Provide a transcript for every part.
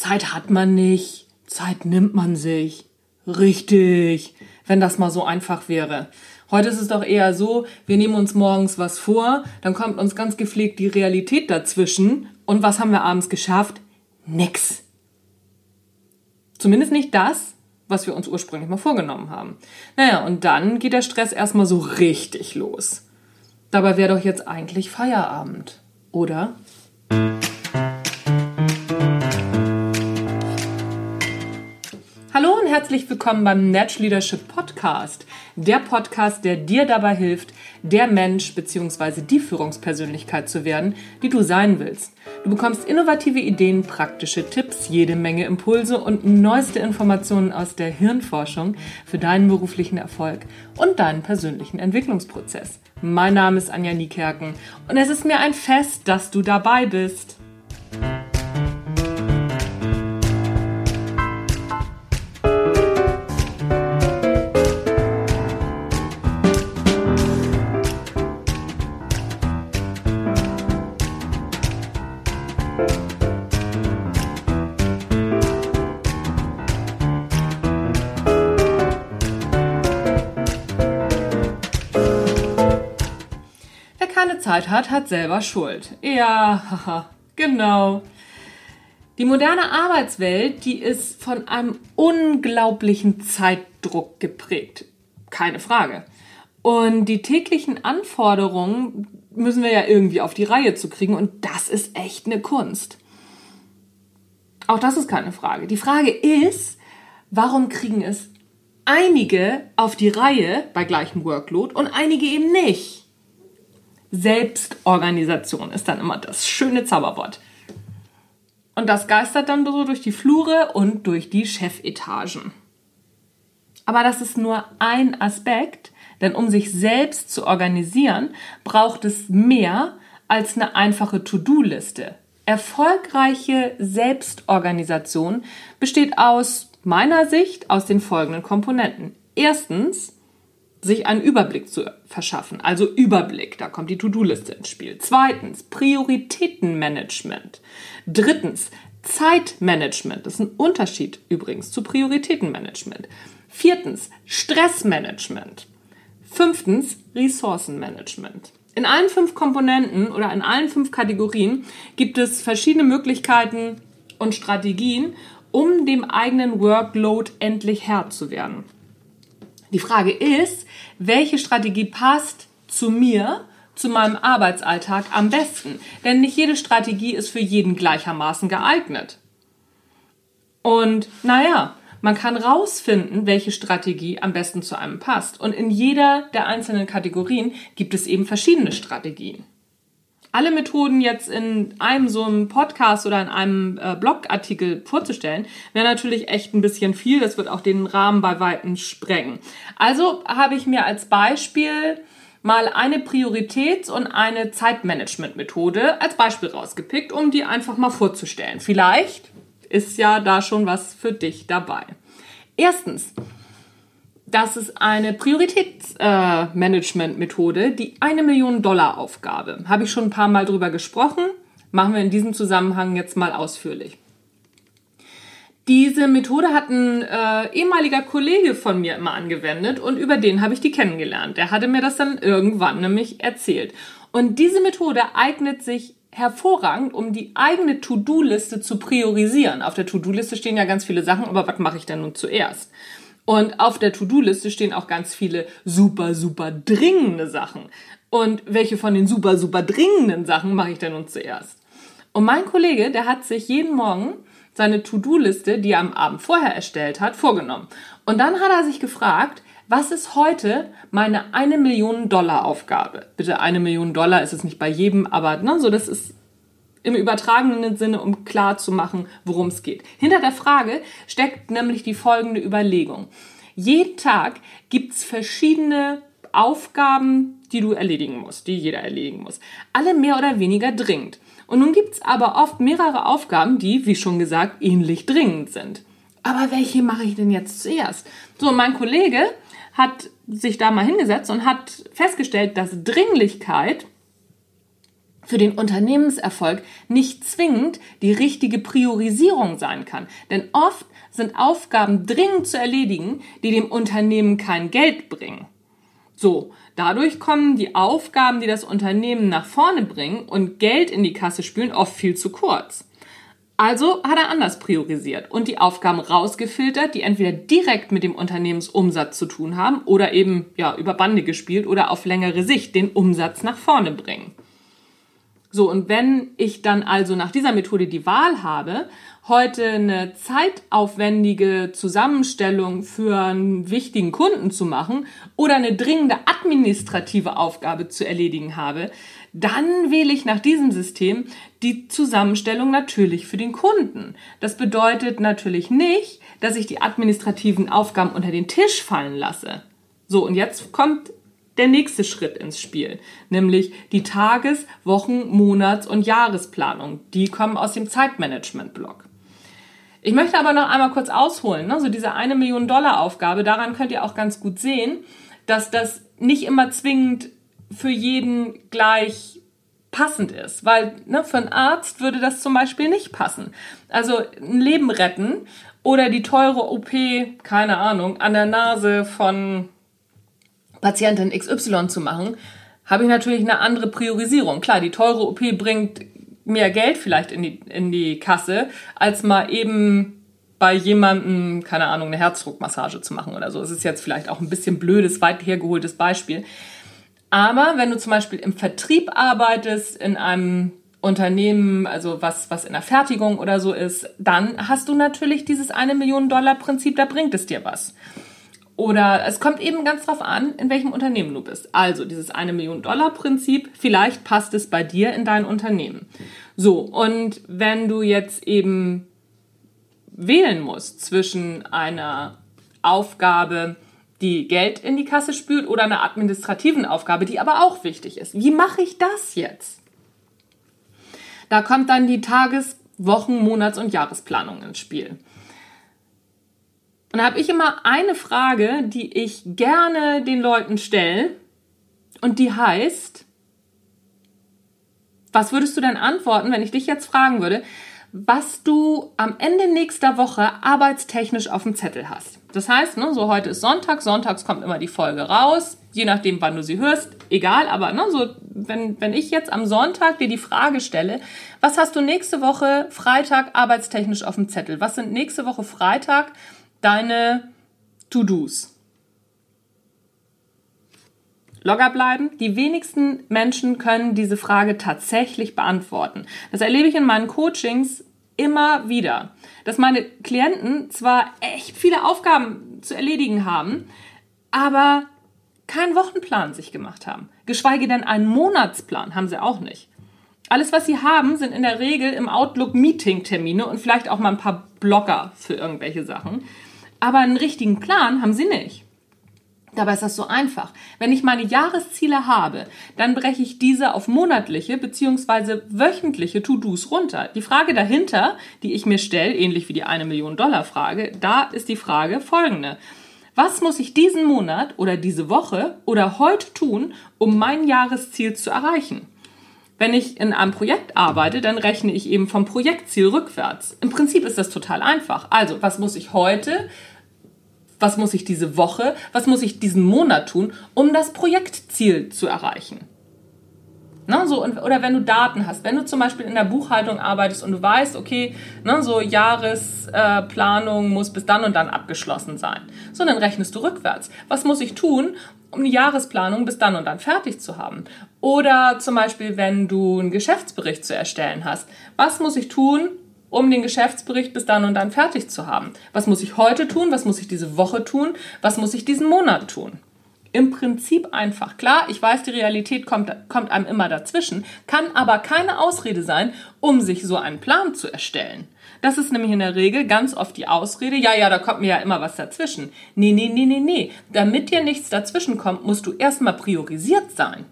Zeit hat man nicht, Zeit nimmt man sich. Richtig, wenn das mal so einfach wäre. Heute ist es doch eher so, wir nehmen uns morgens was vor, dann kommt uns ganz gepflegt die Realität dazwischen und was haben wir abends geschafft? Nix. Zumindest nicht das, was wir uns ursprünglich mal vorgenommen haben. Naja, und dann geht der Stress erstmal so richtig los. Dabei wäre doch jetzt eigentlich Feierabend, oder? Herzlich willkommen beim Natural Leadership Podcast. Der Podcast, der dir dabei hilft, der Mensch bzw. die Führungspersönlichkeit zu werden, die du sein willst. Du bekommst innovative Ideen, praktische Tipps, jede Menge Impulse und neueste Informationen aus der Hirnforschung für deinen beruflichen Erfolg und deinen persönlichen Entwicklungsprozess. Mein Name ist Anja Niekerken und es ist mir ein Fest, dass du dabei bist. Zeit hat, hat selber Schuld. Ja, haha, genau. Die moderne Arbeitswelt, die ist von einem unglaublichen Zeitdruck geprägt. Keine Frage. Und die täglichen Anforderungen müssen wir ja irgendwie auf die Reihe zu kriegen und das ist echt eine Kunst. Auch das ist keine Frage. Die Frage ist, warum kriegen es einige auf die Reihe bei gleichem Workload und einige eben nicht? Selbstorganisation ist dann immer das schöne Zauberwort. Und das geistert dann so durch die Flure und durch die Chefetagen. Aber das ist nur ein Aspekt, denn um sich selbst zu organisieren, braucht es mehr als eine einfache To-Do-Liste. Erfolgreiche Selbstorganisation besteht aus meiner Sicht aus den folgenden Komponenten. Erstens sich einen Überblick zu verschaffen. Also Überblick, da kommt die To-Do-Liste ins Spiel. Zweitens, Prioritätenmanagement. Drittens, Zeitmanagement. Das ist ein Unterschied übrigens zu Prioritätenmanagement. Viertens, Stressmanagement. Fünftens, Ressourcenmanagement. In allen fünf Komponenten oder in allen fünf Kategorien gibt es verschiedene Möglichkeiten und Strategien, um dem eigenen Workload endlich Herr zu werden. Die Frage ist, welche Strategie passt zu mir, zu meinem Arbeitsalltag am besten? Denn nicht jede Strategie ist für jeden gleichermaßen geeignet. Und naja, man kann rausfinden, welche Strategie am besten zu einem passt. Und in jeder der einzelnen Kategorien gibt es eben verschiedene Strategien alle Methoden jetzt in einem so einem Podcast oder in einem äh, Blogartikel vorzustellen, wäre natürlich echt ein bisschen viel. Das wird auch den Rahmen bei Weitem sprengen. Also habe ich mir als Beispiel mal eine Prioritäts- und eine Zeitmanagement-Methode als Beispiel rausgepickt, um die einfach mal vorzustellen. Vielleicht ist ja da schon was für dich dabei. Erstens, das ist eine Prioritätsmanagement-Methode, äh, die eine Million Dollar Aufgabe. Habe ich schon ein paar Mal drüber gesprochen. Machen wir in diesem Zusammenhang jetzt mal ausführlich. Diese Methode hat ein äh, ehemaliger Kollege von mir immer angewendet und über den habe ich die kennengelernt. Der hatte mir das dann irgendwann nämlich erzählt. Und diese Methode eignet sich hervorragend, um die eigene To-Do-Liste zu priorisieren. Auf der To-Do-Liste stehen ja ganz viele Sachen, aber was mache ich denn nun zuerst? Und auf der To-Do-Liste stehen auch ganz viele super, super dringende Sachen. Und welche von den super, super dringenden Sachen mache ich denn nun zuerst? Und mein Kollege, der hat sich jeden Morgen seine To-Do-Liste, die er am Abend vorher erstellt hat, vorgenommen. Und dann hat er sich gefragt, was ist heute meine eine Million Dollar Aufgabe? Bitte eine Million Dollar ist es nicht bei jedem, aber ne, so das ist im übertragenen Sinne, um klar zu machen, worum es geht. Hinter der Frage steckt nämlich die folgende Überlegung. Jeden Tag gibt es verschiedene Aufgaben, die du erledigen musst, die jeder erledigen muss. Alle mehr oder weniger dringend. Und nun gibt es aber oft mehrere Aufgaben, die, wie schon gesagt, ähnlich dringend sind. Aber welche mache ich denn jetzt zuerst? So, mein Kollege hat sich da mal hingesetzt und hat festgestellt, dass Dringlichkeit für den Unternehmenserfolg nicht zwingend die richtige Priorisierung sein kann. Denn oft sind Aufgaben dringend zu erledigen, die dem Unternehmen kein Geld bringen. So, dadurch kommen die Aufgaben, die das Unternehmen nach vorne bringen und Geld in die Kasse spülen, oft viel zu kurz. Also hat er anders priorisiert und die Aufgaben rausgefiltert, die entweder direkt mit dem Unternehmensumsatz zu tun haben oder eben ja über Bande gespielt oder auf längere Sicht den Umsatz nach vorne bringen. So, und wenn ich dann also nach dieser Methode die Wahl habe, heute eine zeitaufwendige Zusammenstellung für einen wichtigen Kunden zu machen oder eine dringende administrative Aufgabe zu erledigen habe, dann wähle ich nach diesem System die Zusammenstellung natürlich für den Kunden. Das bedeutet natürlich nicht, dass ich die administrativen Aufgaben unter den Tisch fallen lasse. So, und jetzt kommt der nächste Schritt ins Spiel, nämlich die Tages-, Wochen-, Monats- und Jahresplanung. Die kommen aus dem Zeitmanagement-Blog. Ich möchte aber noch einmal kurz ausholen, ne? so diese eine Million Dollar Aufgabe, daran könnt ihr auch ganz gut sehen, dass das nicht immer zwingend für jeden gleich passend ist, weil ne, für einen Arzt würde das zum Beispiel nicht passen. Also ein Leben retten oder die teure OP, keine Ahnung, an der Nase von Patientin XY zu machen, habe ich natürlich eine andere Priorisierung. Klar, die teure OP bringt mehr Geld vielleicht in die, in die Kasse, als mal eben bei jemandem, keine Ahnung, eine Herzdruckmassage zu machen oder so. Es ist jetzt vielleicht auch ein bisschen blödes, weit hergeholtes Beispiel. Aber wenn du zum Beispiel im Vertrieb arbeitest, in einem Unternehmen, also was, was in der Fertigung oder so ist, dann hast du natürlich dieses eine Million Dollar Prinzip, da bringt es dir was. Oder es kommt eben ganz drauf an, in welchem Unternehmen du bist. Also dieses eine Million Dollar Prinzip, vielleicht passt es bei dir in dein Unternehmen. So, und wenn du jetzt eben wählen musst zwischen einer Aufgabe, die Geld in die Kasse spült oder einer administrativen Aufgabe, die aber auch wichtig ist. Wie mache ich das jetzt? Da kommt dann die Tages-, Wochen-, Monats- und Jahresplanung ins Spiel. Und da habe ich immer eine Frage, die ich gerne den Leuten stelle. Und die heißt, was würdest du denn antworten, wenn ich dich jetzt fragen würde, was du am Ende nächster Woche arbeitstechnisch auf dem Zettel hast? Das heißt, ne, so heute ist Sonntag, sonntags kommt immer die Folge raus, je nachdem, wann du sie hörst, egal, aber ne, so, wenn, wenn ich jetzt am Sonntag dir die Frage stelle, was hast du nächste Woche Freitag arbeitstechnisch auf dem Zettel? Was sind nächste Woche Freitag deine To-Dos? Logger bleiben. Die wenigsten Menschen können diese Frage tatsächlich beantworten. Das erlebe ich in meinen Coachings immer wieder, dass meine Klienten zwar echt viele Aufgaben zu erledigen haben, aber keinen Wochenplan sich gemacht haben. Geschweige denn einen Monatsplan haben sie auch nicht. Alles, was sie haben, sind in der Regel im Outlook Meeting-Termine und vielleicht auch mal ein paar Blocker für irgendwelche Sachen aber einen richtigen Plan haben sie nicht. Dabei ist das so einfach. Wenn ich meine Jahresziele habe, dann breche ich diese auf monatliche bzw. wöchentliche To-Dos runter. Die Frage dahinter, die ich mir stelle, ähnlich wie die eine Million Dollar Frage, da ist die Frage folgende. Was muss ich diesen Monat oder diese Woche oder heute tun, um mein Jahresziel zu erreichen? Wenn ich in einem Projekt arbeite, dann rechne ich eben vom Projektziel rückwärts. Im Prinzip ist das total einfach. Also, was muss ich heute was muss ich diese Woche, was muss ich diesen Monat tun, um das Projektziel zu erreichen. Ne, so, oder wenn du Daten hast, wenn du zum Beispiel in der Buchhaltung arbeitest und du weißt, okay, ne, so Jahresplanung äh, muss bis dann und dann abgeschlossen sein. So, dann rechnest du rückwärts. Was muss ich tun, um die Jahresplanung bis dann und dann fertig zu haben? Oder zum Beispiel, wenn du einen Geschäftsbericht zu erstellen hast. Was muss ich tun, um den Geschäftsbericht bis dann und dann fertig zu haben. Was muss ich heute tun? Was muss ich diese Woche tun? Was muss ich diesen Monat tun? Im Prinzip einfach. Klar, ich weiß, die Realität kommt, kommt einem immer dazwischen, kann aber keine Ausrede sein, um sich so einen Plan zu erstellen. Das ist nämlich in der Regel ganz oft die Ausrede, ja, ja, da kommt mir ja immer was dazwischen. Nee, nee, nee, nee, nee. Damit dir nichts dazwischen kommt, musst du erstmal priorisiert sein.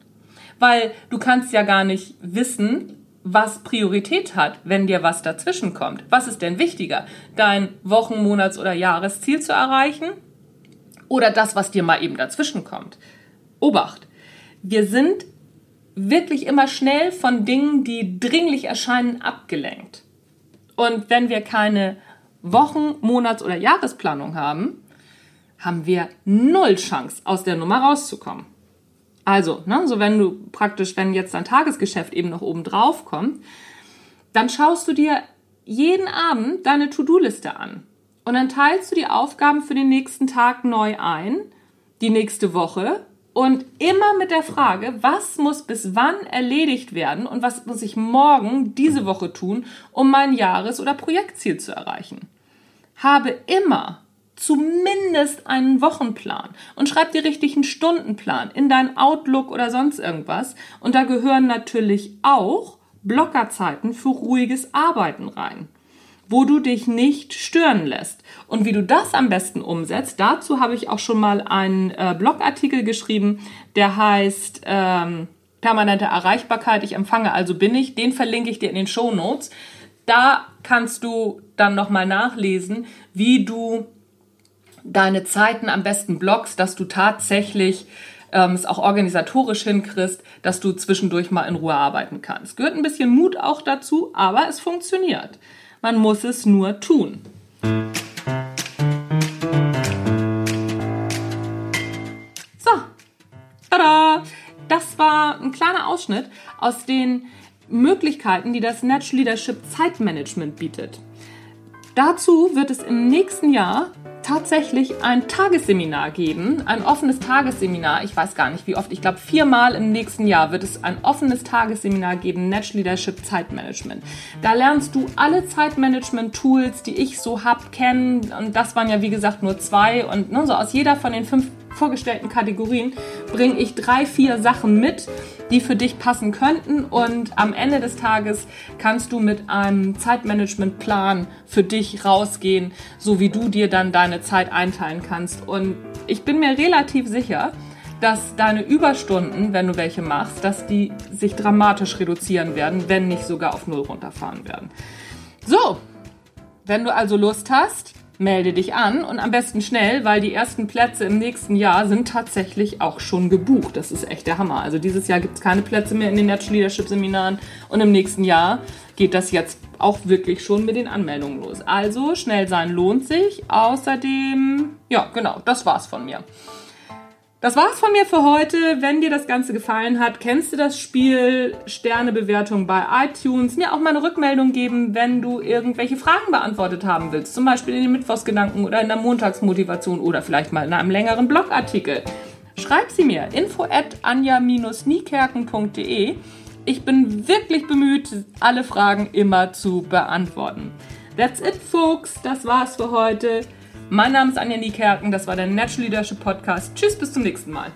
Weil du kannst ja gar nicht wissen, was Priorität hat, wenn dir was dazwischen kommt. Was ist denn wichtiger? Dein Wochen-, Monats- oder Jahresziel zu erreichen oder das, was dir mal eben dazwischen kommt? Obacht! Wir sind wirklich immer schnell von Dingen, die dringlich erscheinen, abgelenkt. Und wenn wir keine Wochen-, Monats- oder Jahresplanung haben, haben wir null Chance, aus der Nummer rauszukommen. Also, ne, so wenn du praktisch, wenn jetzt dein Tagesgeschäft eben noch oben drauf kommt, dann schaust du dir jeden Abend deine To-Do-Liste an. Und dann teilst du die Aufgaben für den nächsten Tag neu ein, die nächste Woche und immer mit der Frage, was muss bis wann erledigt werden und was muss ich morgen diese Woche tun, um mein Jahres- oder Projektziel zu erreichen. Habe immer zumindest einen Wochenplan und schreib dir richtig einen Stundenplan in dein Outlook oder sonst irgendwas. Und da gehören natürlich auch Blockerzeiten für ruhiges Arbeiten rein wo du dich nicht stören lässt. Und wie du das am besten umsetzt, dazu habe ich auch schon mal einen äh, Blogartikel geschrieben, der heißt ähm, permanente Erreichbarkeit, ich empfange, also bin ich. Den verlinke ich dir in den Show Notes. Da kannst du dann nochmal nachlesen, wie du deine Zeiten am besten blockst, dass du tatsächlich ähm, es auch organisatorisch hinkriegst, dass du zwischendurch mal in Ruhe arbeiten kannst. Gehört ein bisschen Mut auch dazu, aber es funktioniert. Man muss es nur tun. So, tada! Das war ein kleiner Ausschnitt aus den Möglichkeiten, die das Natural Leadership Zeitmanagement bietet. Dazu wird es im nächsten Jahr tatsächlich ein Tagesseminar geben, ein offenes Tagesseminar. Ich weiß gar nicht, wie oft. Ich glaube, viermal im nächsten Jahr wird es ein offenes Tagesseminar geben, Natural Leadership Zeitmanagement. Da lernst du alle Zeitmanagement-Tools, die ich so hab, kennen. Und das waren ja, wie gesagt, nur zwei. Und ne, so aus jeder von den fünf vorgestellten Kategorien bringe ich drei, vier Sachen mit, die für dich passen könnten. Und am Ende des Tages kannst du mit einem Zeitmanagementplan für dich rausgehen, so wie du dir dann deine Zeit einteilen kannst. Und ich bin mir relativ sicher, dass deine Überstunden, wenn du welche machst, dass die sich dramatisch reduzieren werden, wenn nicht sogar auf Null runterfahren werden. So, wenn du also Lust hast, melde dich an und am besten schnell, weil die ersten Plätze im nächsten Jahr sind tatsächlich auch schon gebucht. Das ist echt der Hammer. Also dieses Jahr gibt es keine Plätze mehr in den Natural Leadership Seminaren und im nächsten Jahr geht das jetzt auch wirklich schon mit den Anmeldungen los. Also schnell sein lohnt sich. Außerdem, ja, genau, das war's von mir. Das war's von mir für heute. Wenn dir das Ganze gefallen hat, kennst du das Spiel Sternebewertung bei iTunes. Mir auch mal eine Rückmeldung geben, wenn du irgendwelche Fragen beantwortet haben willst. Zum Beispiel in den Mittwochsgedanken oder in der Montagsmotivation oder vielleicht mal in einem längeren Blogartikel. Schreib sie mir. info at anja-niekerken.de. Ich bin wirklich bemüht, alle Fragen immer zu beantworten. That's it, folks. Das war's für heute. Mein Name ist Anja Niekerken, das war der Natural Leadership Podcast. Tschüss, bis zum nächsten Mal.